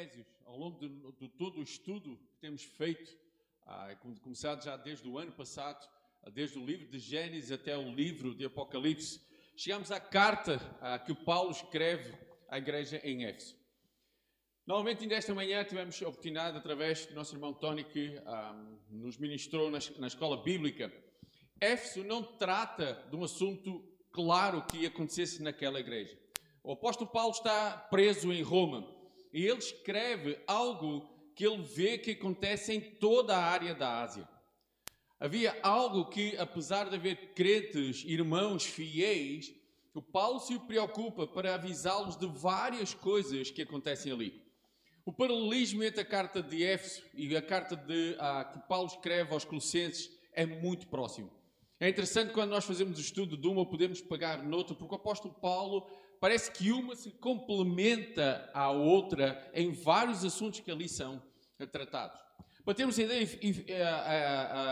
Efésios, ao longo de, de todo o estudo que temos feito, ah, começado já desde o ano passado, desde o livro de Gênesis até o livro de Apocalipse, chegamos à carta ah, que o Paulo escreve à igreja em Éfeso. Normalmente, ainda esta manhã, tivemos a oportunidade, através do nosso irmão Tony, que ah, nos ministrou na, na escola bíblica. Éfeso não trata de um assunto claro que acontecesse naquela igreja. O apóstolo Paulo está preso em Roma e ele escreve algo que ele vê que acontece em toda a área da Ásia. Havia algo que, apesar de haver crentes, irmãos fiéis, o Paulo se preocupa para avisá-los de várias coisas que acontecem ali. O paralelismo entre a carta de Éfeso e a carta de, que Paulo escreve aos Colossenses é muito próximo. É interessante quando nós fazemos o estudo de uma, podemos pegar noutra, porque o apóstolo Paulo parece que uma se complementa à outra em vários assuntos que ali são tratados. Para termos a ideia,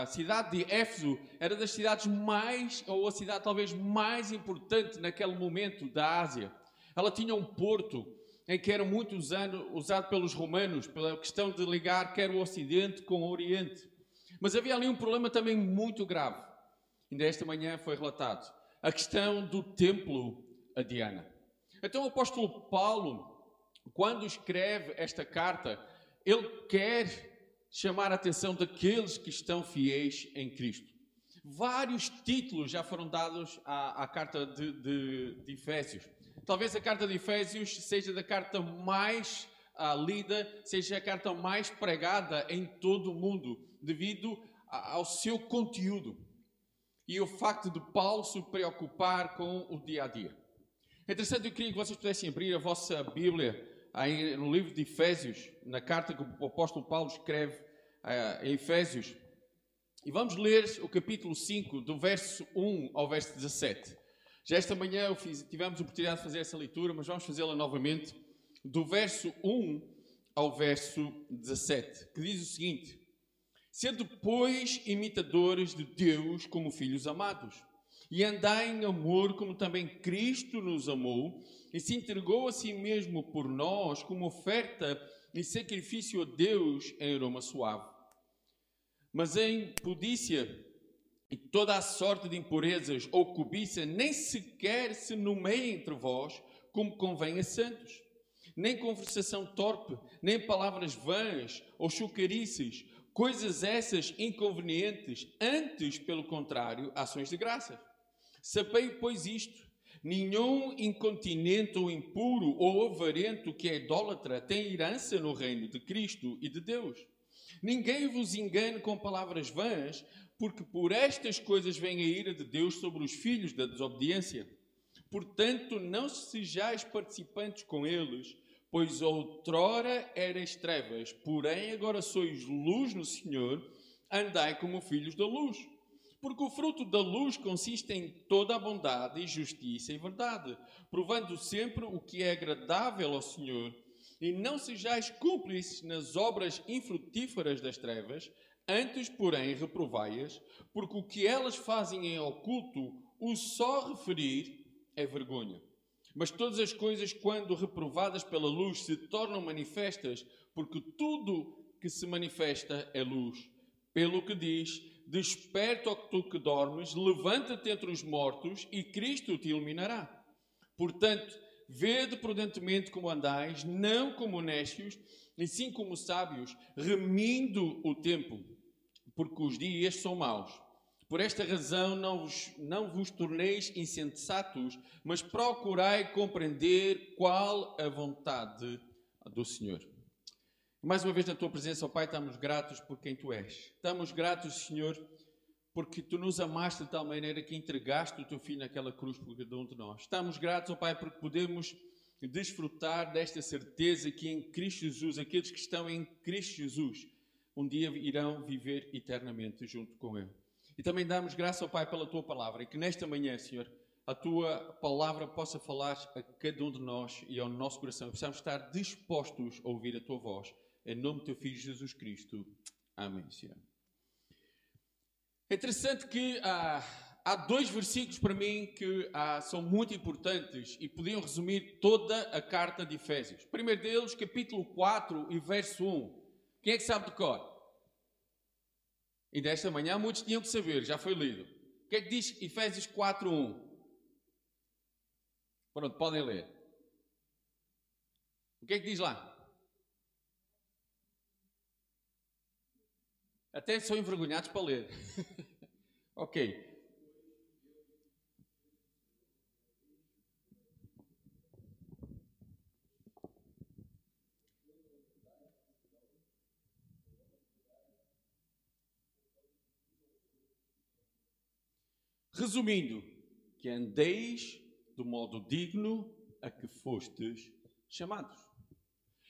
a, cidade de Éfeso era das cidades mais, ou a cidade talvez mais importante naquele momento da Ásia. Ela tinha um porto em que era muito usado, usado pelos romanos, pela questão de ligar quer o Ocidente com o Oriente. Mas havia ali um problema também muito grave. Ainda esta manhã foi relatado. A questão do templo a Diana. Então o apóstolo Paulo, quando escreve esta carta, ele quer chamar a atenção daqueles que estão fiéis em Cristo. Vários títulos já foram dados à, à carta de, de, de, Efésios. Talvez a carta de Efésios seja da carta mais ah, lida, seja a carta mais pregada em todo o mundo, devido ao seu conteúdo e o facto de Paulo se preocupar com o dia a dia. É interessante, eu queria que vocês pudessem abrir a vossa Bíblia aí no livro de Efésios, na carta que o apóstolo Paulo escreve uh, em Efésios. E vamos ler o capítulo 5, do verso 1 ao verso 17. Já esta manhã fiz, tivemos a oportunidade de fazer essa leitura, mas vamos fazê-la novamente, do verso 1 ao verso 17, que diz o seguinte: Sendo, pois, imitadores de Deus como filhos amados e andai em amor como também Cristo nos amou e se entregou a si mesmo por nós como oferta e sacrifício a Deus em aroma suave. Mas em pudícia e toda a sorte de impurezas ou cobiça nem sequer se nomeia entre vós como convém a santos. Nem conversação torpe, nem palavras vãs ou chocarices, coisas essas inconvenientes, antes, pelo contrário, ações de graça. Sabei, pois, isto: nenhum incontinente ou impuro ou avarento que é idólatra tem herança no reino de Cristo e de Deus. Ninguém vos engane com palavras vãs, porque por estas coisas vem a ira de Deus sobre os filhos da desobediência. Portanto, não sejais participantes com eles, pois outrora eras trevas, porém agora sois luz no Senhor, andai como filhos da luz. Porque o fruto da luz consiste em toda a bondade justiça e verdade, provando sempre o que é agradável ao Senhor. E não sejais cúmplices nas obras infrutíferas das trevas, antes, porém, reprovai-as, porque o que elas fazem em oculto, o só referir é vergonha. Mas todas as coisas, quando reprovadas pela luz, se tornam manifestas, porque tudo que se manifesta é luz. Pelo que diz: Desperta, ó tu que dormes, levanta-te entre os mortos e Cristo te iluminará. Portanto, vede prudentemente como andais, não como necios, e sim como sábios, remindo o tempo, porque os dias são maus. Por esta razão não vos, não vos torneis insensatos, mas procurai compreender qual a vontade do Senhor. Mais uma vez na tua presença, ó Pai, estamos gratos por quem tu és. Estamos gratos, Senhor, porque tu nos amaste de tal maneira que entregaste o teu filho naquela cruz por cada um de nós. Estamos gratos, ó Pai, porque podemos desfrutar desta certeza que em Cristo Jesus, aqueles que estão em Cristo Jesus, um dia irão viver eternamente junto com Ele. E também damos graça ao Pai pela tua palavra e que nesta manhã, Senhor, a tua palavra possa falar a cada um de nós e ao nosso coração. Precisamos estar dispostos a ouvir a tua voz. Em nome do teu Filho Jesus Cristo. Amém, Senhor. É interessante que ah, há dois versículos para mim que ah, são muito importantes e podiam resumir toda a carta de Efésios. O primeiro deles, capítulo 4 e verso 1. Quem é que sabe de cor? E desta manhã muitos tinham que saber, já foi lido. O que é que diz Efésios 4, 1? Pronto, podem ler. O que é que diz lá? Até são envergonhados para ler. ok. Resumindo, que andeis do modo digno a que fostes chamados.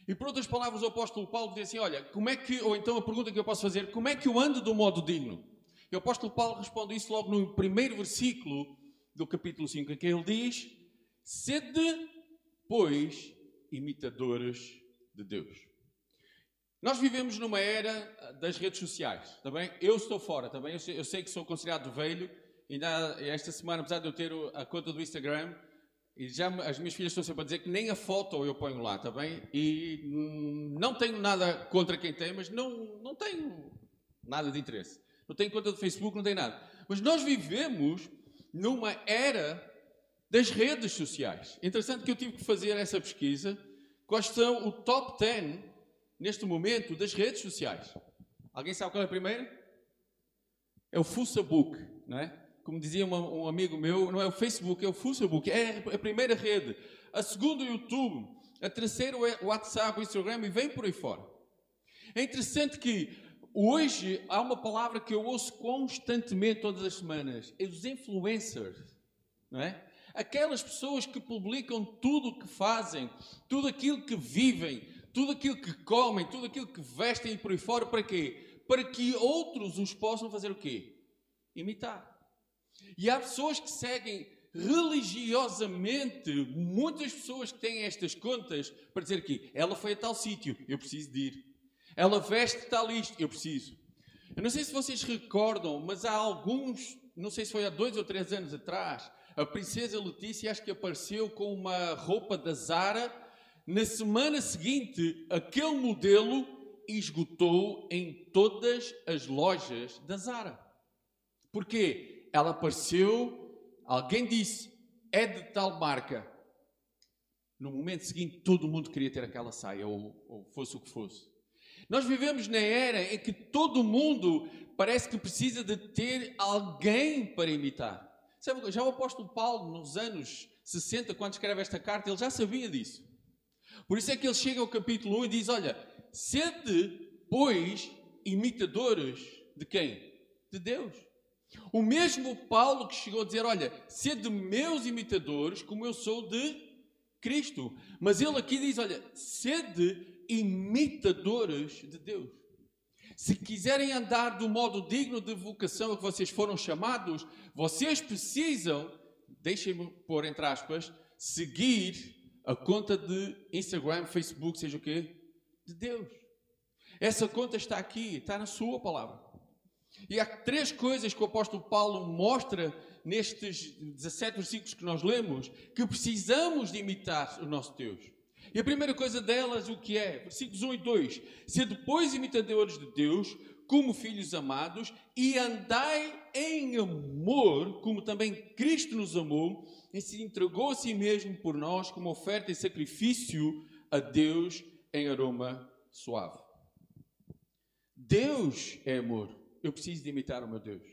E por outras palavras, o apóstolo Paulo diz assim: Olha, como é que, ou então a pergunta que eu posso fazer, como é que eu ando do modo digno? E o apóstolo Paulo responde isso logo no primeiro versículo do capítulo 5, em que ele diz: Sede, pois, imitadores de Deus. Nós vivemos numa era das redes sociais, também. Tá eu estou fora, também. Tá eu sei que sou considerado velho Ainda esta semana, apesar de eu ter a conta do Instagram, e já as minhas filhas estão sempre a dizer que nem a foto eu ponho lá, está bem? E não tenho nada contra quem tem, mas não, não tenho nada de interesse. Não tenho conta do Facebook, não tenho nada. Mas nós vivemos numa era das redes sociais. Interessante que eu tive que fazer essa pesquisa. Quais são o top 10 neste momento das redes sociais? Alguém sabe qual é a primeira? É o Facebook, não é? Como dizia um amigo meu, não é o Facebook, é o Facebook, é a primeira rede. A segunda, o YouTube. A terceira, o WhatsApp, o Instagram e vem por aí fora. É interessante que hoje há uma palavra que eu ouço constantemente todas as semanas: é os influencers, não é? Aquelas pessoas que publicam tudo o que fazem, tudo aquilo que vivem, tudo aquilo que comem, tudo aquilo que vestem e por aí fora, para quê? Para que outros os possam fazer o quê? Imitar. E há pessoas que seguem religiosamente, muitas pessoas que têm estas contas para dizer que ela foi a tal sítio, eu preciso de ir. Ela veste tal isto, eu preciso. Eu não sei se vocês recordam, mas há alguns, não sei se foi há dois ou três anos atrás, a princesa Letícia acho que apareceu com uma roupa da Zara. Na semana seguinte, aquele modelo esgotou em todas as lojas da Zara. Porquê? Ela apareceu, alguém disse, é de tal marca. No momento seguinte, todo mundo queria ter aquela saia, ou, ou fosse o que fosse. Nós vivemos na era em que todo mundo parece que precisa de ter alguém para imitar. Sabe, já o apóstolo Paulo, nos anos 60, quando escreve esta carta, ele já sabia disso. Por isso é que ele chega ao capítulo 1 e diz: Olha, sede, pois, imitadores de quem? De Deus. O mesmo Paulo que chegou a dizer: Olha, sede meus imitadores, como eu sou de Cristo. Mas ele aqui diz: Olha, sede imitadores de Deus. Se quiserem andar do modo digno de vocação a que vocês foram chamados, vocês precisam, deixem-me pôr entre aspas, seguir a conta de Instagram, Facebook, seja o quê? De Deus. Essa conta está aqui, está na sua palavra. E há três coisas que o apóstolo Paulo mostra nestes 17 versículos que nós lemos que precisamos de imitar o nosso Deus. E a primeira coisa delas, o que é? Versículos 1 e 2: Ser depois imitadores de Deus, como filhos amados, e andai em amor, como também Cristo nos amou e se entregou a si mesmo por nós como oferta e sacrifício a Deus em aroma suave. Deus é amor eu preciso de imitar o meu Deus.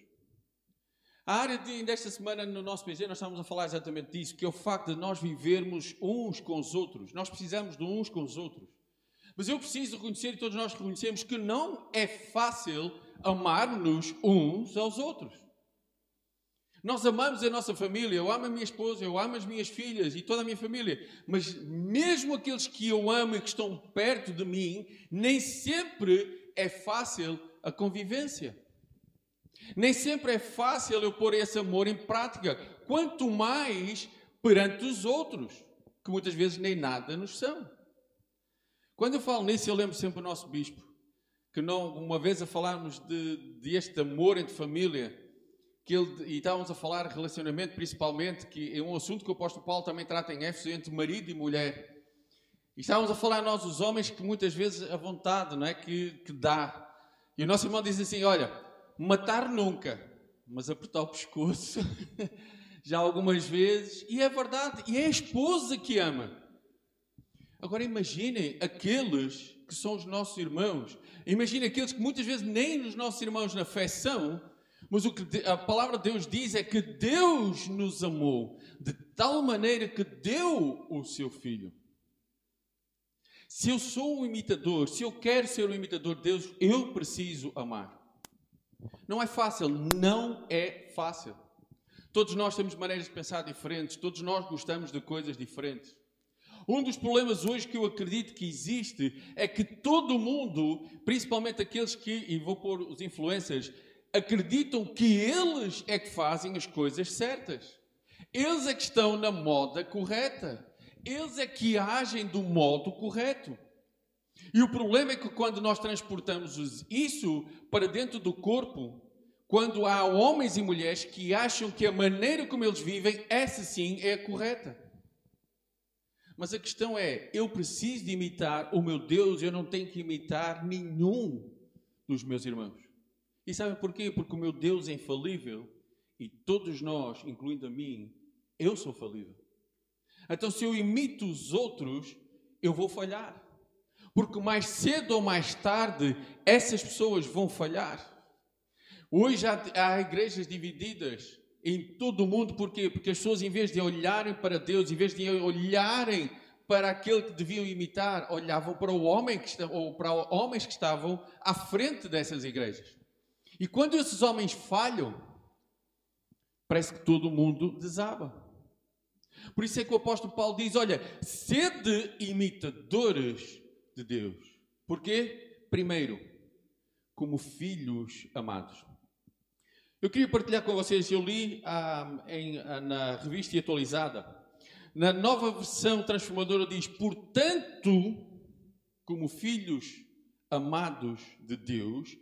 A área de, desta semana no nosso PG nós estamos a falar exatamente disso, que é o facto de nós vivermos uns com os outros. Nós precisamos de uns com os outros. Mas eu preciso reconhecer, e todos nós reconhecemos, que não é fácil amar-nos uns aos outros. Nós amamos a nossa família, eu amo a minha esposa, eu amo as minhas filhas e toda a minha família, mas mesmo aqueles que eu amo e que estão perto de mim, nem sempre é fácil a convivência. Nem sempre é fácil eu pôr esse amor em prática, quanto mais perante os outros, que muitas vezes nem nada nos são. Quando eu falo nisso, eu lembro sempre o nosso bispo, que não, uma vez a falarmos de, de este amor entre família, que ele, e estávamos a falar relacionamento principalmente, que é um assunto que o apóstolo Paulo também trata em Éfeso, entre marido e mulher. E estávamos a falar nós, os homens, que muitas vezes a vontade, não é? Que, que dá. E o nosso irmão diz assim: olha, matar nunca, mas apertar o pescoço já algumas vezes. E é verdade, e é a esposa que ama. Agora imaginem aqueles que são os nossos irmãos. Imaginem aqueles que muitas vezes nem os nossos irmãos na fé são, mas o que a palavra de Deus diz é que Deus nos amou de tal maneira que deu o seu filho. Se eu sou um imitador, se eu quero ser um imitador de Deus, eu preciso amar. Não é fácil, não é fácil. Todos nós temos maneiras de pensar diferentes, todos nós gostamos de coisas diferentes. Um dos problemas hoje que eu acredito que existe é que todo mundo, principalmente aqueles que, e vou pôr os influencers, acreditam que eles é que fazem as coisas certas. Eles é que estão na moda correta. Eles é que agem do modo correto. E o problema é que quando nós transportamos isso para dentro do corpo, quando há homens e mulheres que acham que a maneira como eles vivem, essa sim é a correta. Mas a questão é: eu preciso de imitar o meu Deus, eu não tenho que imitar nenhum dos meus irmãos. E sabem porquê? Porque o meu Deus é infalível e todos nós, incluindo a mim, eu sou falível. Então, se eu imito os outros, eu vou falhar. Porque mais cedo ou mais tarde, essas pessoas vão falhar. Hoje há, há igrejas divididas em todo o mundo, porquê? Porque as pessoas, em vez de olharem para Deus, em vez de olharem para aquele que deviam imitar, olhavam para o homem que ou para homens que estavam à frente dessas igrejas. E quando esses homens falham, parece que todo mundo desaba. Por isso é que o apóstolo Paulo diz: Olha, sede imitadores de Deus. Porquê? Primeiro, como filhos amados. Eu queria partilhar com vocês, eu li ah, em, ah, na revista atualizada, na nova versão transformadora diz: Portanto, como filhos amados de Deus,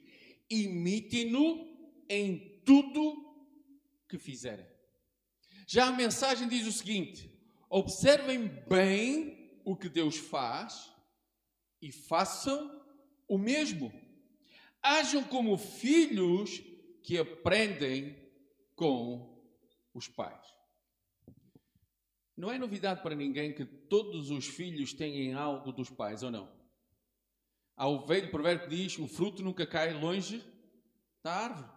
imitem-no em tudo que fizerem. Já a mensagem diz o seguinte: observem bem o que Deus faz e façam o mesmo. Ajam como filhos que aprendem com os pais. Não é novidade para ninguém que todos os filhos têm algo dos pais, ou não? Há o velho provérbio que diz: o fruto nunca cai longe da árvore.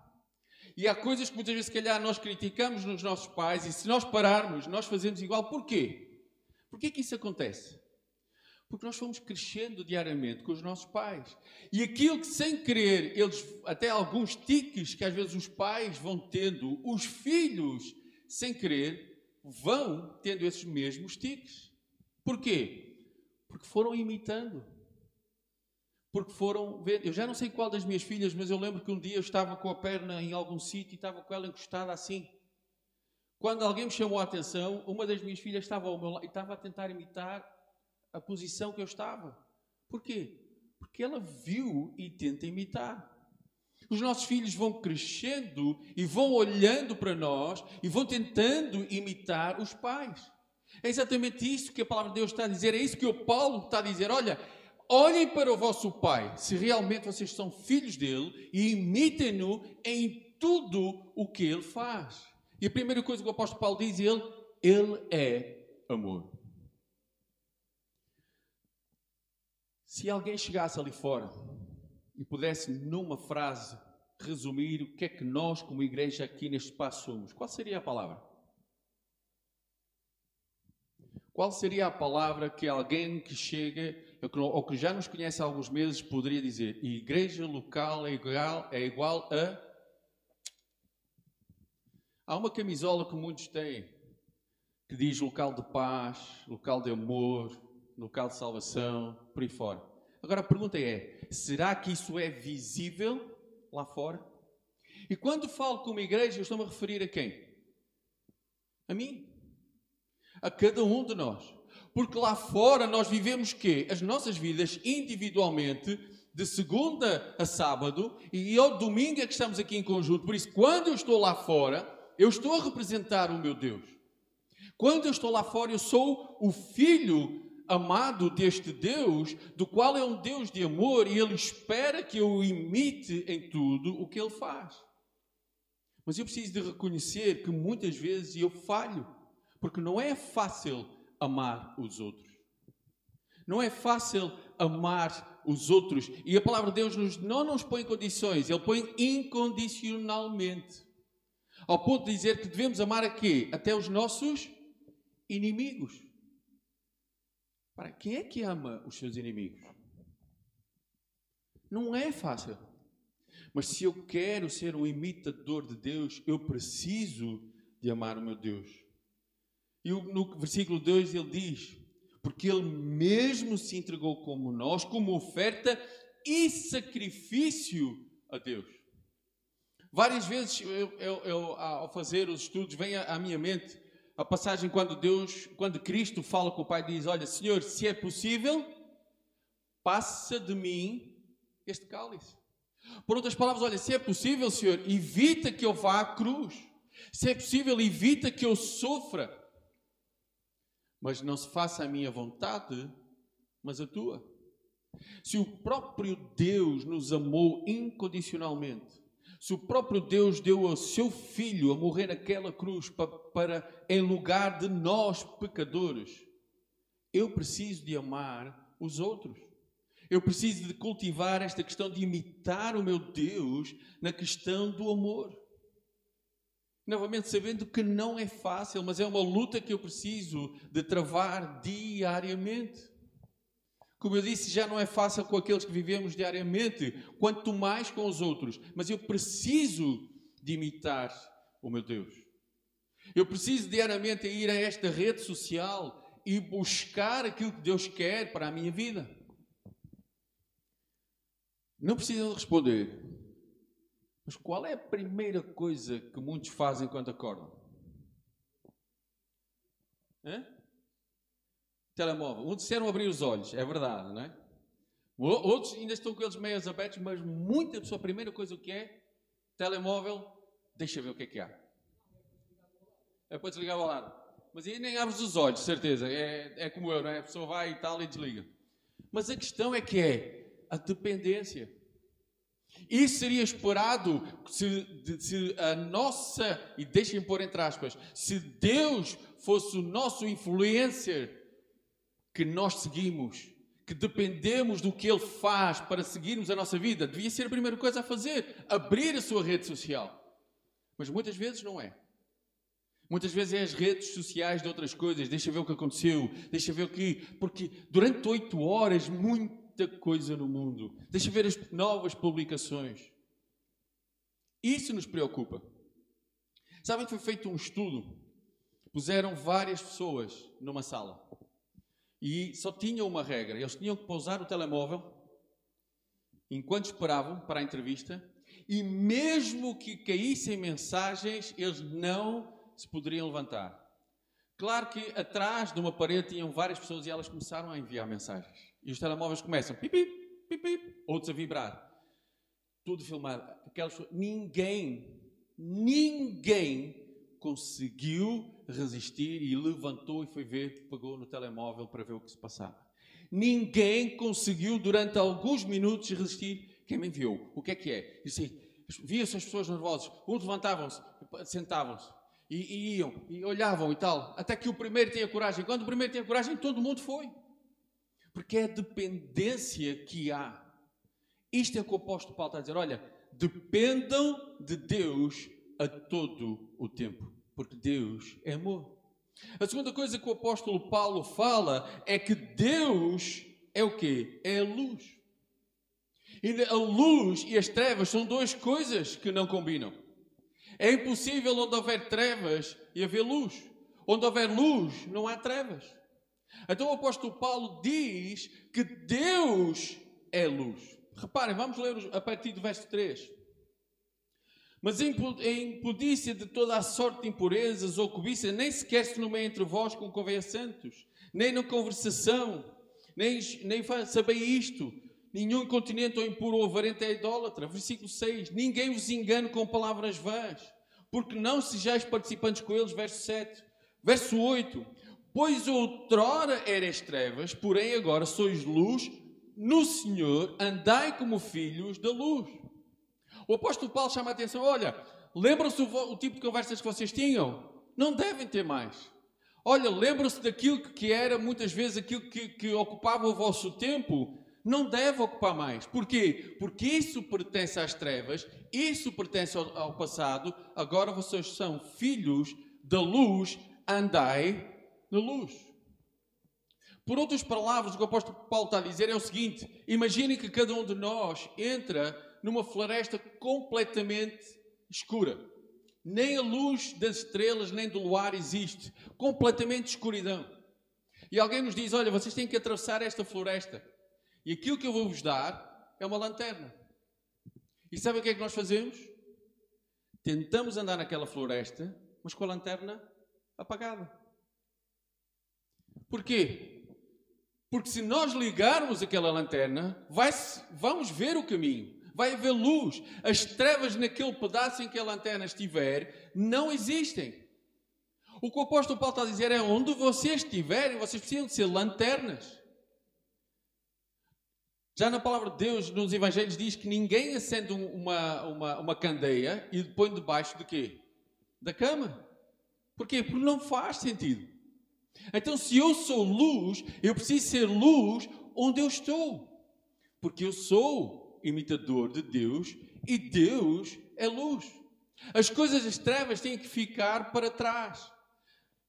E há coisas que muitas vezes, se calhar, nós criticamos nos nossos pais e se nós pararmos, nós fazemos igual. Porquê? Porquê que isso acontece? Porque nós fomos crescendo diariamente com os nossos pais. E aquilo que, sem querer, eles, até alguns tiques que às vezes os pais vão tendo, os filhos, sem querer, vão tendo esses mesmos tiques. Porquê? Porque foram imitando porque foram ver. Eu já não sei qual das minhas filhas, mas eu lembro que um dia eu estava com a perna em algum sítio e estava com ela encostada assim. Quando alguém me chamou a atenção, uma das minhas filhas estava ao meu lado e estava a tentar imitar a posição que eu estava. Porquê? Porque ela viu e tenta imitar. Os nossos filhos vão crescendo e vão olhando para nós e vão tentando imitar os pais. É exatamente isso que a palavra de Deus está a dizer, é isso que o Paulo está a dizer. Olha, olhem para o vosso Pai, se realmente vocês são filhos dele, e imitem-no em tudo o que ele faz. E a primeira coisa que o apóstolo Paulo diz, ele, ele é amor. Se alguém chegasse ali fora e pudesse, numa frase, resumir o que é que nós, como igreja aqui neste espaço, somos, qual seria a palavra? Qual seria a palavra que alguém que chega, ou que já nos conhece há alguns meses, poderia dizer? Igreja local é igual, é igual a. Há uma camisola que muitos têm, que diz local de paz, local de amor, local de salvação, por aí fora. Agora a pergunta é: será que isso é visível lá fora? E quando falo como igreja, eu estou-me a referir a quem? A mim a cada um de nós. Porque lá fora nós vivemos quê? As nossas vidas individualmente, de segunda a sábado e ao domingo é que estamos aqui em conjunto. Por isso, quando eu estou lá fora, eu estou a representar o meu Deus. Quando eu estou lá fora, eu sou o filho amado deste Deus, do qual é um Deus de amor e ele espera que eu imite em tudo o que ele faz. Mas eu preciso de reconhecer que muitas vezes eu falho, porque não é fácil amar os outros. Não é fácil amar os outros. E a palavra de Deus nos, não nos põe condições, Ele põe incondicionalmente. Ao ponto de dizer que devemos amar a quê? Até os nossos inimigos. Para quem é que ama os seus inimigos? Não é fácil. Mas se eu quero ser um imitador de Deus, eu preciso de amar o meu Deus. E no versículo 2 ele diz: Porque ele mesmo se entregou como nós, como oferta e sacrifício a Deus. Várias vezes, eu, eu, eu ao fazer os estudos, vem à minha mente a passagem quando Deus, quando Cristo fala com o Pai, diz: Olha, Senhor, se é possível, passa de mim este cálice. Por outras palavras, olha, se é possível, Senhor, evita que eu vá à cruz. Se é possível, evita que eu sofra. Mas não se faça a minha vontade, mas a tua. Se o próprio Deus nos amou incondicionalmente, se o próprio Deus deu ao seu filho a morrer naquela cruz para, para em lugar de nós pecadores, eu preciso de amar os outros. Eu preciso de cultivar esta questão de imitar o meu Deus na questão do amor. Novamente, sabendo que não é fácil, mas é uma luta que eu preciso de travar diariamente. Como eu disse, já não é fácil com aqueles que vivemos diariamente, quanto mais com os outros. Mas eu preciso de imitar o meu Deus. Eu preciso diariamente ir a esta rede social e buscar aquilo que Deus quer para a minha vida. Não precisam responder. Mas qual é a primeira coisa que muitos fazem quando acordam? Hã? telemóvel. Uns disseram abrir os olhos, é verdade, não é? Outros ainda estão com eles meio abertos, mas muita pessoa, a primeira coisa que é, telemóvel, deixa ver o que é que há. É para desligar o alarme. Mas aí nem abres os olhos, certeza. É, é como eu, não é? A pessoa vai e tal e desliga. Mas a questão é que é a dependência. Isso seria esperado se, se a nossa, e deixem pôr entre aspas, se Deus fosse o nosso influencer que nós seguimos, que dependemos do que Ele faz para seguirmos a nossa vida, devia ser a primeira coisa a fazer, abrir a sua rede social. Mas muitas vezes não é. Muitas vezes é as redes sociais de outras coisas. Deixa ver o que aconteceu, deixa ver o que. Porque durante oito horas, muita coisa no mundo. Deixa ver as novas publicações. Isso nos preocupa. Sabem que foi feito um estudo? Puseram várias pessoas numa sala e só tinham uma regra: eles tinham que pousar o telemóvel enquanto esperavam para a entrevista, e mesmo que caíssem mensagens, eles não se poderiam levantar. Claro que atrás de uma parede tinham várias pessoas e elas começaram a enviar mensagens. E os telemóveis começam pipi, pipi, outros a vibrar. Tudo filmado. Aquelas, ninguém, ninguém conseguiu resistir e levantou e foi ver, pegou no telemóvel para ver o que se passava. Ninguém conseguiu durante alguns minutos resistir. Quem me enviou? O que é que é? Disse, via-se as pessoas nervosas. Uns levantavam-se, sentavam-se e, e, iam e olhavam e tal. Até que o primeiro tinha coragem. Quando o primeiro tinha coragem, todo mundo foi. Porque é a dependência que há. Isto é que o apóstolo Paulo está a dizer. Olha, dependam de Deus a todo o tempo, porque Deus é amor. A segunda coisa que o apóstolo Paulo fala é que Deus é o quê? É a luz. E a luz e as trevas são duas coisas que não combinam. É impossível onde houver trevas e haver luz. Onde houver luz, não há trevas. Então o apóstolo Paulo diz que Deus é luz. Reparem, vamos ler a partir do verso 3. Mas em impudícia de toda a sorte de impurezas ou cobiça, nem sequer se nomeia entre vós como convém a santos, nem na conversação, nem, nem saber isto. Nenhum incontinente ou impuro ou avarento é idólatra. Versículo 6. Ninguém vos engane com palavras vãs, porque não sejais participantes com eles. Verso 7. Verso 8. Pois outrora eres trevas, porém agora sois luz no Senhor, andai como filhos da luz. O apóstolo Paulo chama a atenção: olha, lembram-se o, o tipo de conversas que vocês tinham? Não devem ter mais. Olha, lembram-se daquilo que era muitas vezes aquilo que, que ocupava o vosso tempo? Não deve ocupar mais. Porquê? Porque isso pertence às trevas, isso pertence ao, ao passado, agora vocês são filhos da luz, andai na luz. Por outras palavras, o que o apóstolo Paulo está a dizer é o seguinte: imaginem que cada um de nós entra numa floresta completamente escura. Nem a luz das estrelas nem do luar existe. Completamente escuridão. E alguém nos diz: Olha, vocês têm que atravessar esta floresta. E aquilo que eu vou vos dar é uma lanterna. E sabe o que é que nós fazemos? Tentamos andar naquela floresta, mas com a lanterna apagada. Porquê? Porque se nós ligarmos aquela lanterna, vai vamos ver o caminho vai haver luz. As trevas naquele pedaço em que a lanterna estiver não existem. O que o apóstolo Paulo está a dizer é: onde vocês estiverem, vocês precisam de ser lanternas. Já na palavra de Deus, nos Evangelhos, diz que ninguém acende uma, uma, uma candeia e põe debaixo de quê? Da cama. Porquê? Porque não faz sentido. Então, se eu sou luz, eu preciso ser luz onde eu estou. Porque eu sou imitador de Deus e Deus é luz. As coisas das trevas têm que ficar para trás.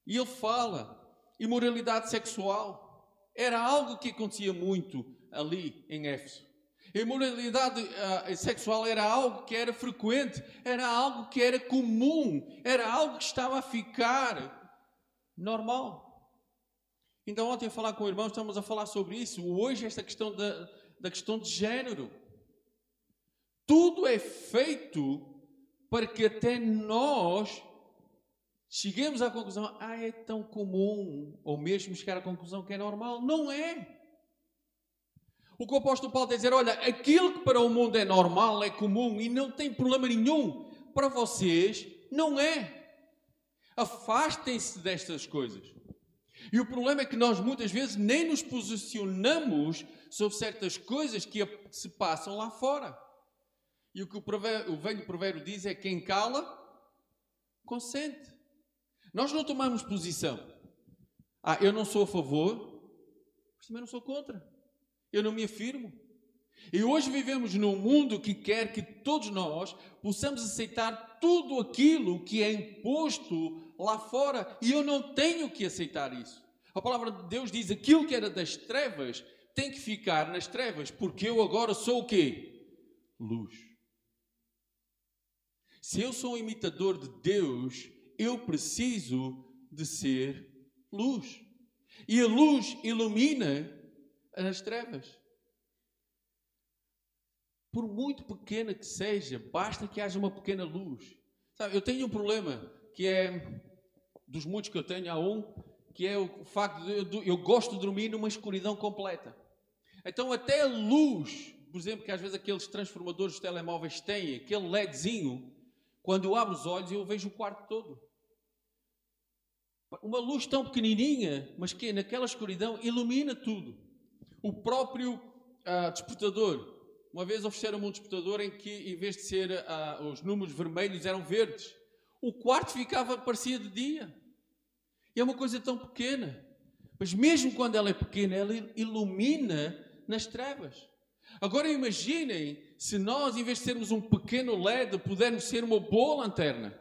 E ele fala: imoralidade sexual. Era algo que acontecia muito ali em Éfeso. A imoralidade uh, sexual era algo que era frequente, era algo que era comum, era algo que estava a ficar normal. Então, ontem, a falar com o irmão, estamos a falar sobre isso. Hoje, esta questão da, da questão de género. Tudo é feito para que até nós cheguemos à conclusão, ah, é tão comum, ou mesmo chegar à conclusão que é normal. Não é. O que o apóstolo Paulo dizer, olha, aquilo que para o mundo é normal, é comum e não tem problema nenhum, para vocês não é. Afastem-se destas coisas. E o problema é que nós muitas vezes nem nos posicionamos sobre certas coisas que se passam lá fora. E o que o, velho provérbio diz é: quem cala, consente. Nós não tomamos posição. Ah, eu não sou a favor, mas também não sou contra. Eu não me afirmo. E hoje vivemos num mundo que quer que todos nós possamos aceitar tudo aquilo que é imposto lá fora. E eu não tenho que aceitar isso. A palavra de Deus diz: aquilo que era das trevas tem que ficar nas trevas, porque eu agora sou o quê? Luz. Se eu sou um imitador de Deus, eu preciso de ser luz. E a luz ilumina as trevas. Por muito pequena que seja, basta que haja uma pequena luz. Sabe, eu tenho um problema que é dos muitos que eu tenho, há um que é o facto de eu, eu gosto de dormir numa escuridão completa. Então, até a luz, por exemplo, que às vezes aqueles transformadores de telemóveis têm, aquele LEDzinho, quando eu abro os olhos, eu vejo o quarto todo. Uma luz tão pequenininha, mas que naquela escuridão ilumina tudo. O próprio ah, despertador. Uma vez ofereceram-me um despertador em que, em vez de ser ah, os números vermelhos, eram verdes. O quarto ficava, parecia de dia. E é uma coisa tão pequena. Mas mesmo quando ela é pequena, ela ilumina nas trevas. Agora imaginem se nós, em vez de sermos um pequeno LED, pudermos ser uma boa lanterna.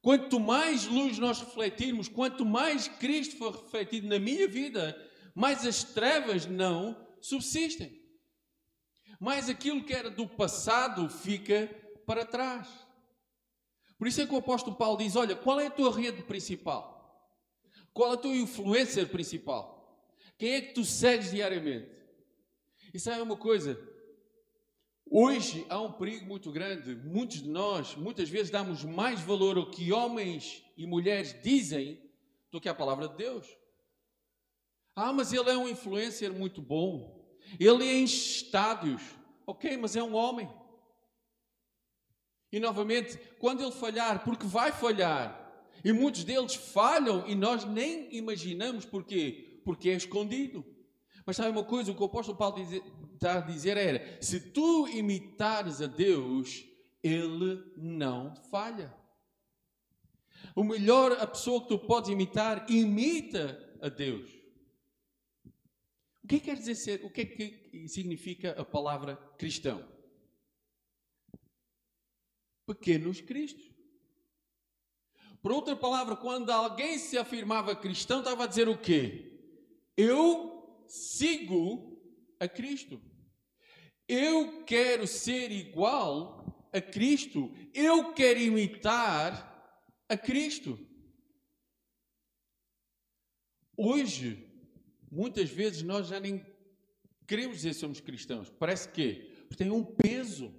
Quanto mais luz nós refletirmos, quanto mais Cristo for refletido na minha vida, mais as trevas não subsistem. Mais aquilo que era do passado fica para trás. Por isso é que o apóstolo Paulo diz: Olha, qual é a tua rede principal? Qual é a tua influência principal? Quem é que tu segues diariamente? E sabe uma coisa? Hoje há um perigo muito grande. Muitos de nós, muitas vezes, damos mais valor ao que homens e mulheres dizem do que à palavra de Deus. Ah, mas ele é um influencer muito bom. Ele é em estádios. Ok, mas é um homem. E novamente, quando ele falhar, porque vai falhar, e muitos deles falham e nós nem imaginamos porquê, porque é escondido. Mas sabe uma coisa? O que o apóstolo Paulo está a dizer era: se tu imitares a Deus, ele não falha. O melhor, a pessoa que tu podes imitar, imita a Deus. O que é que quer dizer ser? O que é que significa a palavra cristão? Pequenos cristos. Por outra palavra, quando alguém se afirmava cristão, estava a dizer o quê? Eu sigo a Cristo. Eu quero ser igual a Cristo. Eu quero imitar a Cristo. Hoje, muitas vezes nós já nem queremos dizer que somos cristãos. Parece que tem um peso.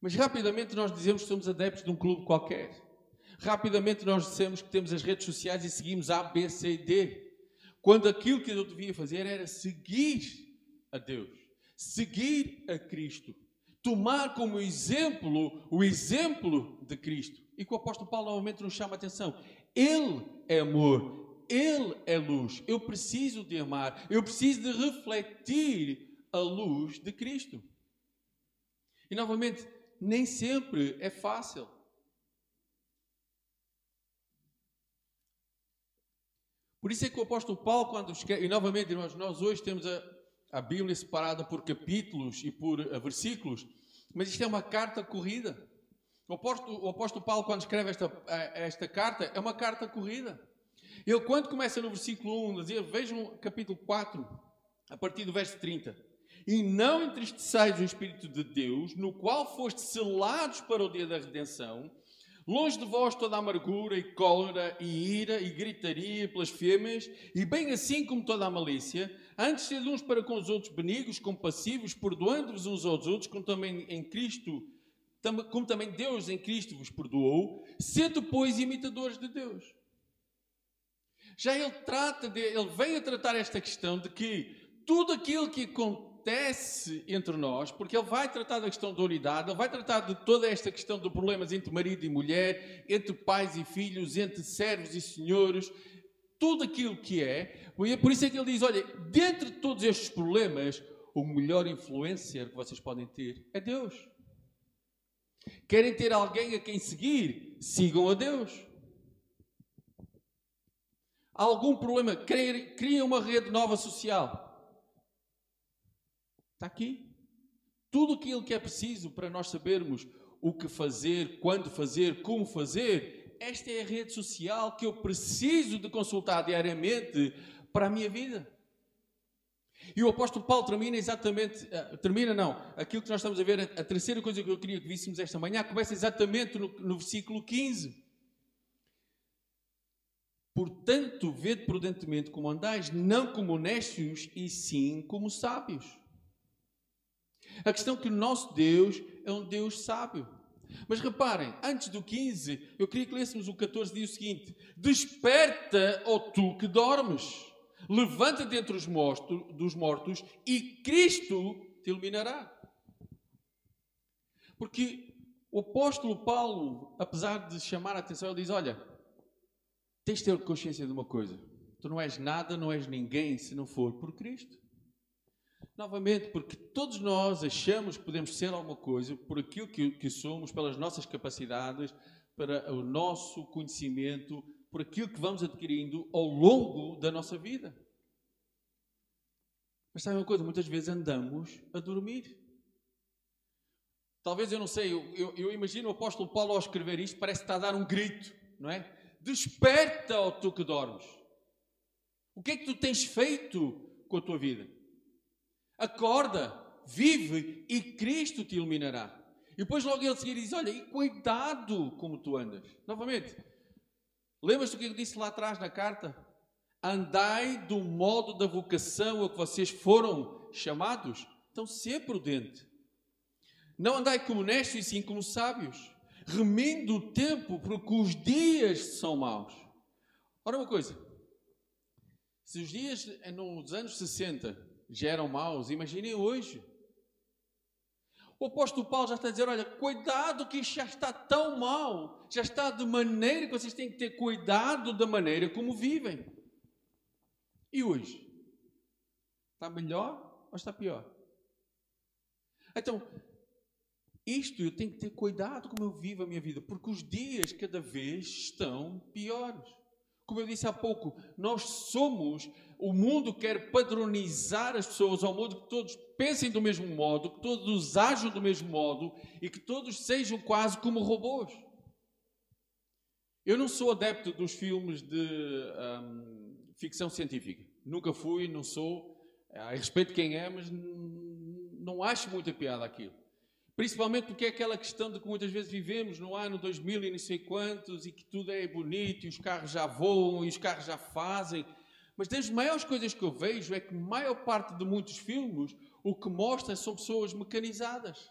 Mas rapidamente nós dizemos que somos adeptos de um clube qualquer. Rapidamente nós dizemos que temos as redes sociais e seguimos A, B, C e D. Quando aquilo que eu devia fazer era seguir a Deus, seguir a Cristo tomar como exemplo o exemplo de Cristo. E que o apóstolo Paulo novamente nos chama a atenção. Ele é amor, ele é luz. Eu preciso de amar, eu preciso de refletir a luz de Cristo. E novamente, nem sempre é fácil. Por isso é que o apóstolo Paulo, quando escreve, e novamente, irmãos, nós hoje temos a, a Bíblia separada por capítulos e por uh, versículos, mas isto é uma carta corrida. O apóstolo, o apóstolo Paulo, quando escreve esta, esta carta, é uma carta corrida. Ele, quando começa no versículo 1, dizia, vejam capítulo 4, a partir do verso 30. E não entristeçais o Espírito de Deus, no qual foste selados para o dia da redenção. Longe de vós toda a amargura e cólera e ira e gritaria e blasfêmias, e bem assim como toda a malícia, Antes sede uns para com os outros benignos, compassivos, perdoando-vos uns aos outros, como também em Cristo, como também Deus em Cristo vos perdoou, sede, pois, imitadores de Deus. Já ele trata de, ele vem a tratar esta questão de que tudo aquilo que acontece entre nós, porque ele vai tratar da questão da unidade, ele vai tratar de toda esta questão de problemas entre marido e mulher, entre pais e filhos, entre servos e senhores, tudo aquilo que é, por isso é que ele diz: olha, dentre todos estes problemas, o melhor influencer que vocês podem ter é Deus. Querem ter alguém a quem seguir? Sigam a Deus. Algum problema? Criem uma rede nova social. Está aqui. Tudo aquilo que é preciso para nós sabermos o que fazer, quando fazer, como fazer, esta é a rede social que eu preciso de consultar diariamente para a minha vida. E o apóstolo Paulo termina exatamente, uh, termina não, aquilo que nós estamos a ver, a, terceira coisa que eu queria que víssemos esta manhã, começa exatamente no, no versículo 15. Portanto, vede prudentemente como andais, não como honestos, e sim como sábios. A questão é que o nosso Deus é um Deus sábio. Mas reparem, antes do 15, eu queria que lêssemos o 14, diz o seguinte: Desperta, ó tu que dormes levanta-te entre os mortos, dos mortos e Cristo te iluminará. Porque o apóstolo Paulo, apesar de chamar a atenção, ele diz: Olha, tens de ter consciência de uma coisa: tu não és nada, não és ninguém se não for por Cristo. Novamente, porque todos nós achamos que podemos ser alguma coisa por aquilo que, que somos, pelas nossas capacidades, para o nosso conhecimento, por aquilo que vamos adquirindo ao longo da nossa vida. Mas sabe uma coisa? Muitas vezes andamos a dormir. Talvez eu não sei, eu, eu, eu, imagino o apóstolo Paulo ao escrever isto, parece que está a dar um grito, não é? Desperta, ó tu que dormes. O que é que tu tens feito com a tua vida? Acorda, vive e Cristo te iluminará. E depois logo ele seguir diz: Olha, e cuidado como tu andas. Novamente, Lembras-te do que eu disse lá atrás na carta? Andai do modo da vocação a que vocês foram chamados. Então, ser prudente. Não andai como honestos e sim como sábios. Remindo o tempo, porque os dias são maus. Ora, uma coisa. Se os dias nos anos 60 já eram maus, imaginem hoje. O apóstolo Paulo já está dizer: olha, cuidado que já está tão mal, já está de maneira que vocês têm que ter cuidado da maneira como vivem. E hoje? Está melhor ou está pior? Então, isto eu tenho que ter cuidado como eu vivo a minha vida, porque os dias cada vez estão piores. Como eu disse há pouco, nós somos, o mundo quer padronizar as pessoas ao modo que todos pensem do mesmo modo, que todos ajam do mesmo modo e que todos sejam quase como robôs. Eu não sou adepto dos filmes de hum, ficção científica. Nunca fui, não sou. A respeito de quem é, mas não acho muita piada aquilo. Principalmente porque é aquela questão de que muitas vezes vivemos no ano 2000 e não sei quantos e que tudo é bonito e os carros já voam e os carros já fazem. Mas das maiores coisas que eu vejo é que a maior parte de muitos filmes o que mostra são pessoas mecanizadas,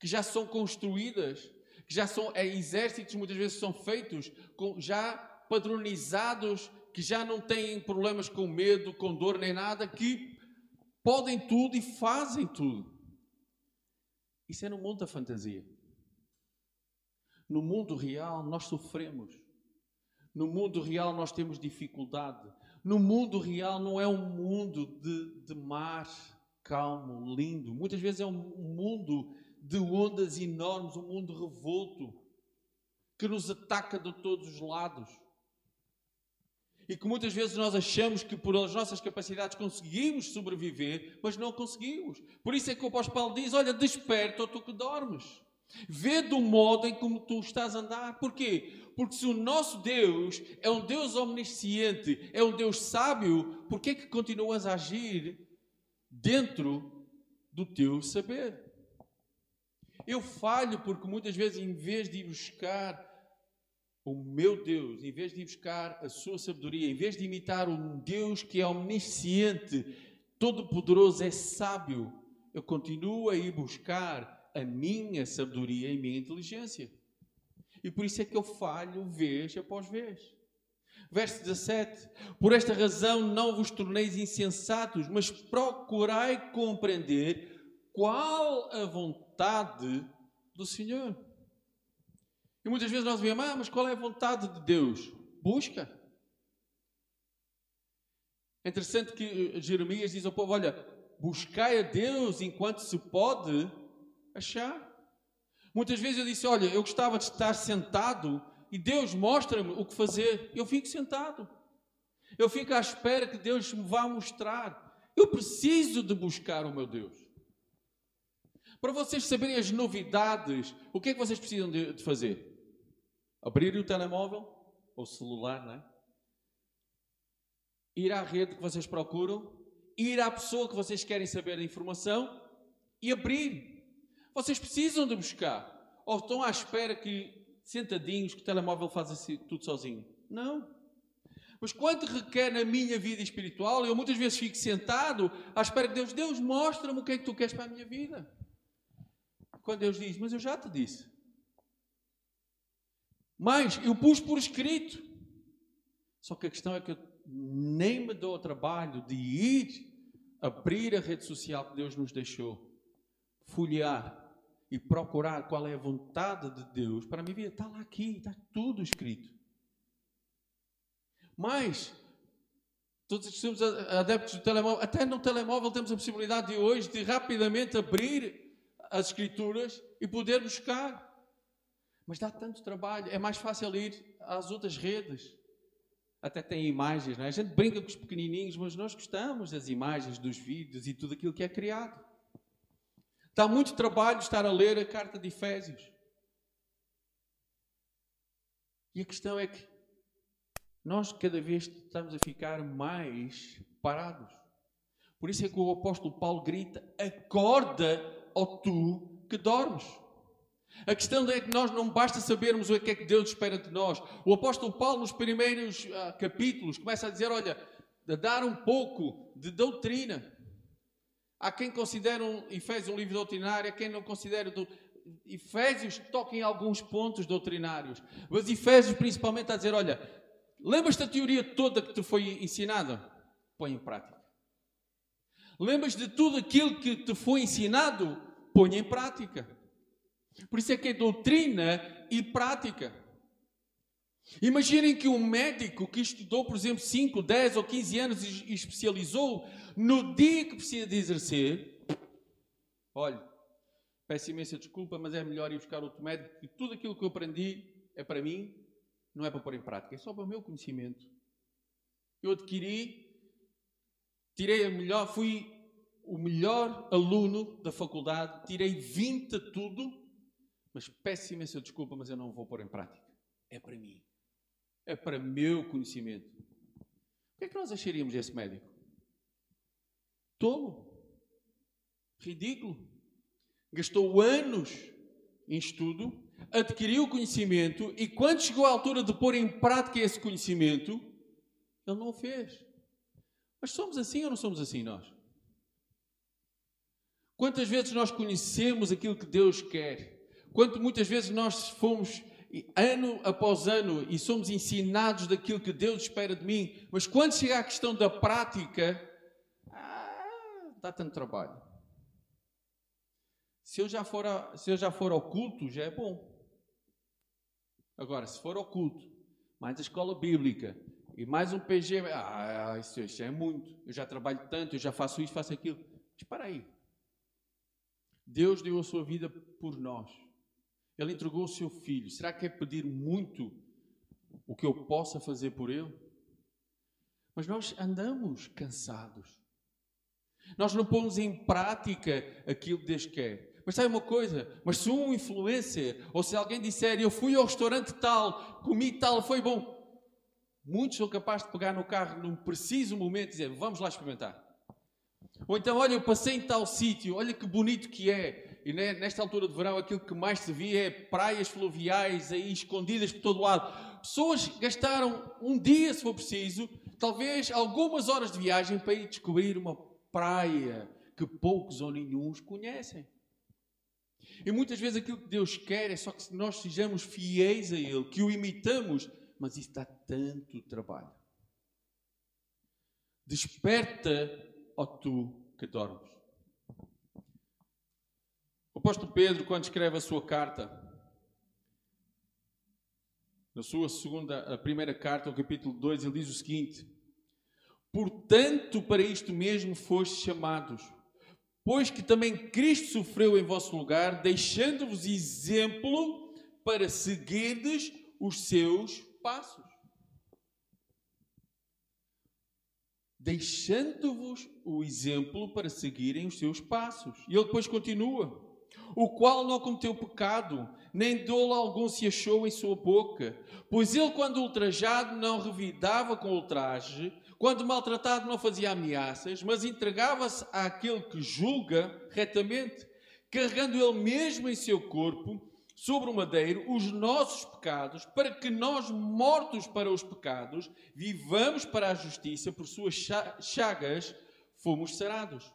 que já são construídas, que já são é, exércitos muitas vezes são feitos com, já padronizados, que já não têm problemas com medo, com dor nem nada, que podem tudo e fazem tudo. Isso é no mundo da fantasia. No mundo real, nós sofremos. No mundo real, nós temos dificuldade. No mundo real, não é um mundo de, de mar calmo, lindo. Muitas vezes é um mundo de ondas enormes, um mundo revolto, que nos ataca de todos os lados. E que muitas vezes nós achamos que por as nossas capacidades conseguimos sobreviver, mas não conseguimos. Por isso é que o apóstolo Paulo diz: Olha, desperta ou tu que dormes. Vê do modo em como tu estás a andar. Porquê? Porque se o nosso Deus é um Deus omnisciente, é um Deus sábio, por que é que continuas a agir dentro do teu saber? Eu falho porque muitas vezes, em vez de ir buscar o meu Deus, em vez de ir buscar a sua sabedoria, em vez de imitar um Deus que é omnisciente, todo-poderoso, é sábio, eu continuo a ir buscar a minha sabedoria e minha inteligência. E por isso é que eu falho vez após vez. Verso 17: Por esta razão não vos torneis insensatos, mas procurai compreender qual a vontade do Senhor. E muitas vezes nós vemos, ah, mas qual é a vontade de Deus? Busca. É interessante que eh, Jeremias diz ao povo: olha, buscai a Deus enquanto se pode achar. Muitas vezes eu disse: olha, eu gostava de estar sentado e Deus mostra-me o que fazer. Eu fico sentado. Eu fico à espera que Deus me vá mostrar. Eu preciso de buscar o meu Deus. Para vocês saberem as novidades, o que é que vocês precisam de, fazer? abrir o telemóvel ou celular, não é? Ir à rede que vocês procuram, ir à pessoa que vocês querem saber a informação e abrir. Vocês precisam de buscar. Ou estão à espera que, sentadinhos, que o telemóvel assim, tudo sozinho. Não. Mas quanto requer na minha vida espiritual, eu muitas vezes fico sentado à espera que Deus, Deus mostra-me o que é que tu queres para a minha vida. Quando Deus diz, mas eu já te disse. Mas eu pus por escrito. Só que a questão é que eu nem me dou o trabalho de ir abrir a rede social que Deus nos deixou, folhear e procurar qual é a vontade de Deus para a minha vida. Está lá aqui, está tudo escrito. Mas, todos que somos adeptos do telemóvel, até no telemóvel temos a possibilidade de hoje de rapidamente abrir as escrituras e poder buscar. Mas dá tanto trabalho, é mais fácil ir às outras redes. Até tem imagens, não é? A gente brinca com os pequenininhos, mas nós gostamos das imagens, dos vídeos e tudo aquilo que é criado. Dá muito trabalho estar a ler a carta de Efésios. E a questão é que nós cada vez estamos a ficar mais parados. Por isso é que o apóstolo Paulo grita: Acorda, ó tu que dormes. A questão é que nós não basta sabermos o que é que Deus espera de nós. O apóstolo Paulo, nos primeiros uh, capítulos, começa a dizer: olha, a dar um pouco de doutrina. Há quem considere um, Efésios um livro doutrinário, há quem não considere. Do... Efésios toca em alguns pontos doutrinários, mas Efésios principalmente a dizer: olha, lembras-te da teoria toda que te foi ensinada? Põe em prática. Lembras de tudo aquilo que te foi ensinado? Põe em prática. Por isso é que é doutrina e prática. Imaginem que um médico que estudou, por exemplo, 5, 10 ou 15 anos e especializou, no dia que precisa de exercer, olha, peço imensa desculpa, mas é melhor ir buscar outro médico, porque tudo aquilo que eu aprendi é para mim, não é para pôr em prática, é só para o meu conhecimento. Eu adquiri, tirei a melhor, fui o melhor aluno da faculdade, tirei 20 a tudo, mas peço imensa desculpa, mas eu não vou pôr em prática. É para mim. É para meu conhecimento. O que é que nós acharíamos desse médico? Tolo. Ridículo. Gastou anos em estudo, adquiriu conhecimento e quando chegou à altura de pôr em prática esse conhecimento, ele não o fez. Mas somos assim ou não somos assim nós? Quantas vezes nós conhecemos aquilo que Deus quer? Quanto muitas vezes nós fomos ano após ano e somos ensinados daquilo que Deus espera de mim, mas quando chega a questão da prática, ah, dá tanto trabalho. Se eu já for, a, se eu já for ao culto, já é bom. Agora, se for ao culto, mais a escola bíblica e mais um PG, ah, isso, isso é muito. Eu já trabalho tanto, eu já faço isso, faço aquilo. Mas para aí. Deus deu a sua vida por nós. Ele entregou o seu filho. Será que é pedir muito o que eu possa fazer por ele? Mas nós andamos cansados. Nós não pomos em prática aquilo que Deus quer. Mas sabe uma coisa? Mas se um influencer, ou se alguém disser eu fui ao restaurante tal, comi tal, foi bom, muitos são capazes de pegar no carro num preciso momento e dizer vamos lá experimentar. Ou então, olha, eu passei em tal sítio, olha que bonito que é. E nesta altura de verão, aquilo que mais se via é praias fluviais aí escondidas por todo lado. Pessoas gastaram um dia, se for preciso, talvez algumas horas de viagem para ir descobrir uma praia que poucos ou nenhums conhecem. E muitas vezes aquilo que Deus quer é só que nós sejamos fiéis a Ele, que o imitamos, mas isso dá tanto trabalho. Desperta, ó tu que dormes. O apóstolo Pedro, quando escreve a sua carta, na sua segunda, a primeira carta, o capítulo 2, ele diz o seguinte: Portanto, para isto mesmo fostes chamados, pois que também Cristo sofreu em vosso lugar, deixando-vos exemplo para seguirdes os seus passos. Deixando-vos o exemplo para seguirem os seus passos. E ele depois continua o qual não cometeu pecado, nem dolo algum se achou em sua boca. Pois ele, quando ultrajado, não revidava com ultraje, quando maltratado, não fazia ameaças, mas entregava-se àquele que julga retamente, carregando ele mesmo em seu corpo, sobre o madeiro, os nossos pecados, para que nós, mortos para os pecados, vivamos para a justiça, por suas chagas fomos sarados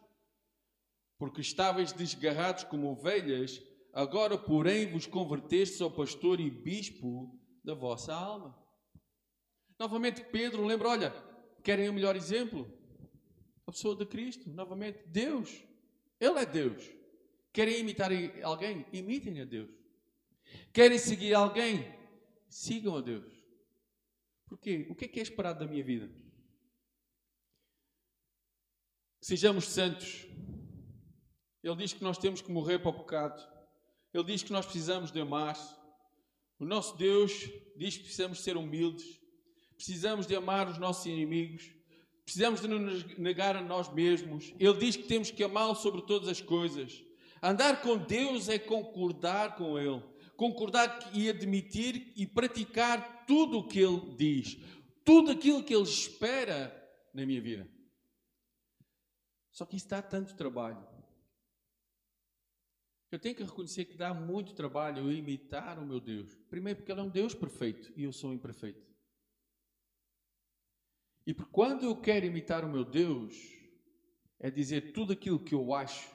porque estáveis desgarrados como ovelhas, agora, porém, vos convertestes ao pastor e bispo da vossa alma. Novamente, Pedro lembra: olha, querem o um melhor exemplo? A pessoa de Cristo, novamente, Deus. Ele é Deus. Querem imitar alguém? Imitem a Deus. Querem seguir alguém? Sigam a Deus. Porquê? O que é que é esperado da minha vida? Sejamos santos ele diz que nós temos que morrer para o pecado. Ele diz que nós precisamos de amar. O nosso Deus diz que precisamos ser humildes. Precisamos de amar os nossos inimigos. Precisamos de nos negar a nós mesmos. Ele diz que temos que amá-lo sobre todas as coisas. Andar com Deus é concordar com Ele. Concordar e admitir e praticar tudo o que Ele diz. Tudo aquilo que Ele espera na minha vida. Só que isso dá tanto trabalho. Eu tenho que reconhecer que dá muito trabalho eu imitar o meu Deus. Primeiro, porque Ele é um Deus perfeito e eu sou imperfeito. E por quando eu quero imitar o meu Deus, é dizer tudo aquilo que eu acho,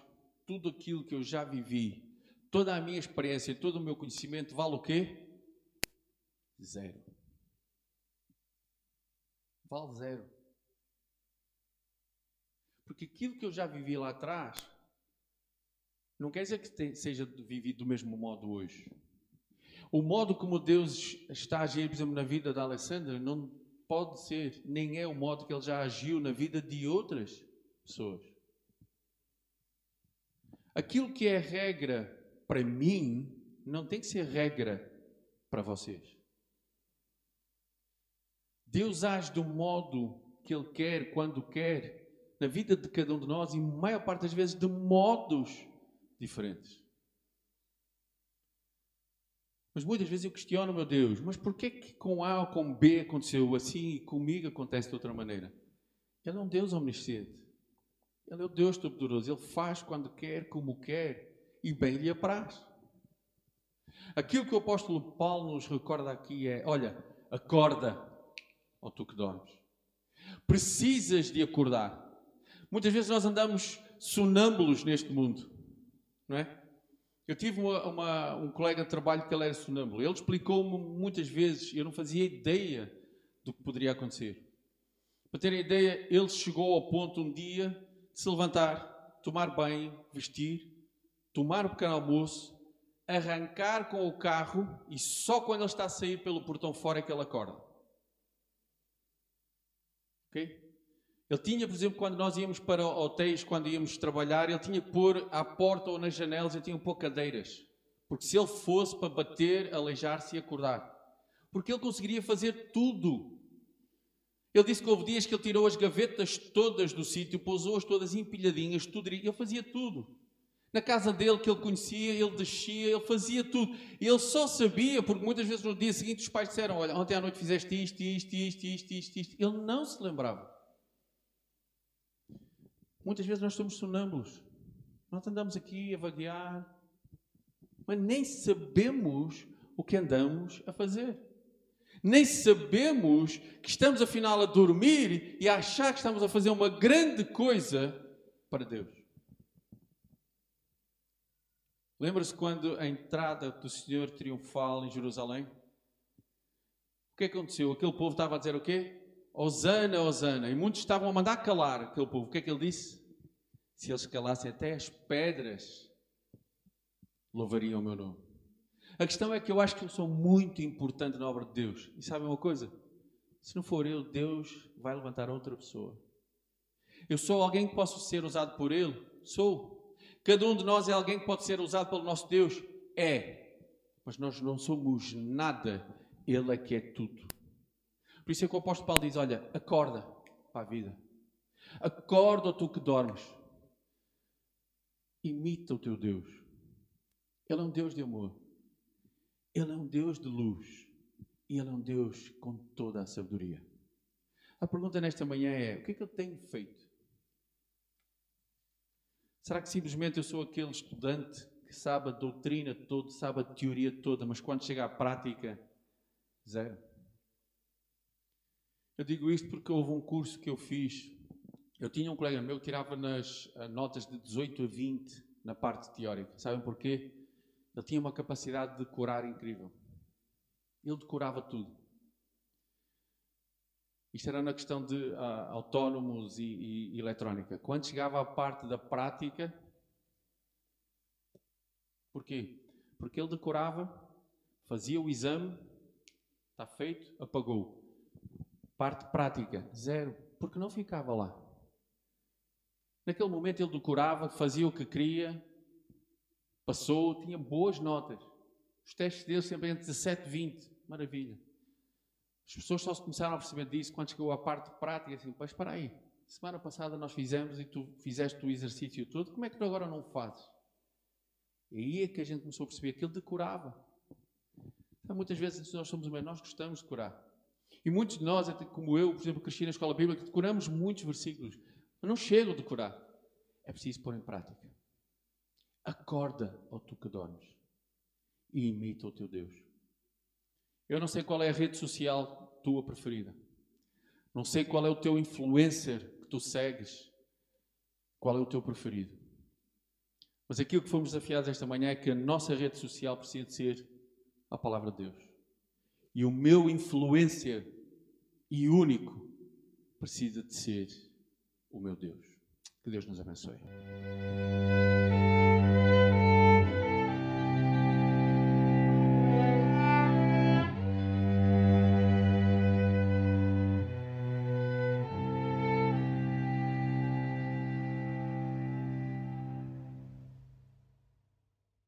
tudo aquilo que eu já vivi, toda a minha experiência, todo o meu conhecimento, vale o quê? Zero. Vale zero. Porque aquilo que eu já vivi lá atrás não quer dizer que seja vivido do mesmo modo hoje. O modo como Deus está a agir, por exemplo, na vida da Alessandra, não pode ser, nem é o modo que Ele já agiu na vida de outras pessoas. Aquilo que é regra para mim, não tem que ser regra para vocês. Deus age do modo que Ele quer, quando quer, na vida de cada um de nós e, maior parte das vezes, de modos diferentes. Mas muitas vezes eu questiono, meu Deus, mas por que com A ou com B aconteceu assim e comigo acontece de outra maneira? Ele é um Deus omnisciente. Ele é o Deus Todo-Poderoso. Ele faz quando quer, como quer e bem lhe apraz. Aquilo que o apóstolo Paulo nos recorda aqui é: olha, acorda, ó tu que dormes. Precisas de acordar. Muitas vezes nós andamos sonâmbulos neste mundo, não é? Eu tive uma, uma, um colega de trabalho que ele era sonâmbulo. Ele explicou-me muitas vezes, eu não fazia ideia do que poderia acontecer. Para terem ideia, ele chegou ao ponto um dia de se levantar, tomar banho, vestir, tomar um pequeno almoço, arrancar com o carro e só quando ele está a sair pelo portão fora é que ele acorda. Ok? Ele tinha, por exemplo, quando nós íamos para hotéis, quando íamos trabalhar, ele tinha que pôr à porta ou nas janelas, ele tinha que pôr cadeiras. Porque se ele fosse para bater, aleijar-se e acordar. Porque ele conseguiria fazer tudo. Ele disse que houve dias que ele tirou as gavetas todas do sítio, pousou-as todas empilhadinhas, tudo. Ele fazia tudo. Na casa dele, que ele conhecia, ele descia, ele fazia tudo. Ele só sabia, porque muitas vezes no dia seguinte os pais disseram: Olha, ontem à noite fizeste isto, isto, isto, isto, isto, isto. Ele não se lembrava. Muitas vezes nós somos sonâmbulos. Nós andamos aqui a vaguear, mas nem sabemos o que andamos a fazer. Nem sabemos que estamos afinal a dormir e a achar que estamos a fazer uma grande coisa para Deus. Lembra-se quando a entrada do Senhor triunfal em Jerusalém? O que aconteceu? Aquele povo estava a dizer o quê? Osana, Osana. E muitos estavam a mandar calar aquele povo. O que é que ele disse? Se eles calassem até as pedras, louvariam o meu nome. A questão é que eu acho que eu sou muito importante na obra de Deus. E sabem uma coisa? Se não for eu, Deus vai levantar outra pessoa. Eu sou alguém que posso ser usado por Ele? Sou. Cada um de nós é alguém que pode ser usado pelo nosso Deus? É. Mas nós não somos nada. Ele é que é tudo. Por isso é que o apóstolo Paulo diz: Olha, acorda para a vida. Acorda tu que dormes. Imita o teu Deus. Ele é um Deus de amor. Ele é um Deus de luz. E Ele é um Deus com toda a sabedoria. A pergunta nesta manhã é: o que é que eu tenho feito? Será que simplesmente eu sou aquele estudante que sabe a doutrina toda, sabe a teoria toda, mas quando chega à prática, zero? Eu digo isto porque houve um curso que eu fiz. Eu tinha um colega meu que tirava nas eh, notas de 18 a 20 na parte teórica. Sabem porquê? Ele tinha uma capacidade de decorar incrível. Ele decorava tudo. Isto era na questão de uh, autónomos e, e, e eletrónica. Quando chegava à parte da prática, porquê? Porque ele decorava, fazia o exame, está feito, apagou. Parte prática, zero, porque não ficava lá. Naquele momento ele decorava, fazia o que queria, passou, tinha boas notas. Os testes dele sempre entre 17 e 20, maravilha. As pessoas só se começaram a perceber disso quando chegou à parte prática, assim, pois espera aí, semana passada nós fizemos e tu fizeste o exercício todo, como é que tu agora não fazes? E aí é que a gente começou a perceber que ele decorava. Então, muitas vezes nós somos humanos, nós gostamos de decorar. E muitos de nós, como eu, por exemplo, cresci na escola bíblica, decoramos muitos versículos, mas não chego a decorar. É preciso pôr em prática. Acorda, ó tu que dormes, e imita o teu Deus. Eu não sei qual é a rede social tua preferida. Não sei qual é o teu influencer que tu segues. Qual é o teu preferido. Mas aquilo que fomos desafiados esta manhã é que a nossa rede social precisa de ser a palavra de Deus. E o meu influencer e único precisa de ser o meu Deus. Que Deus nos abençoe.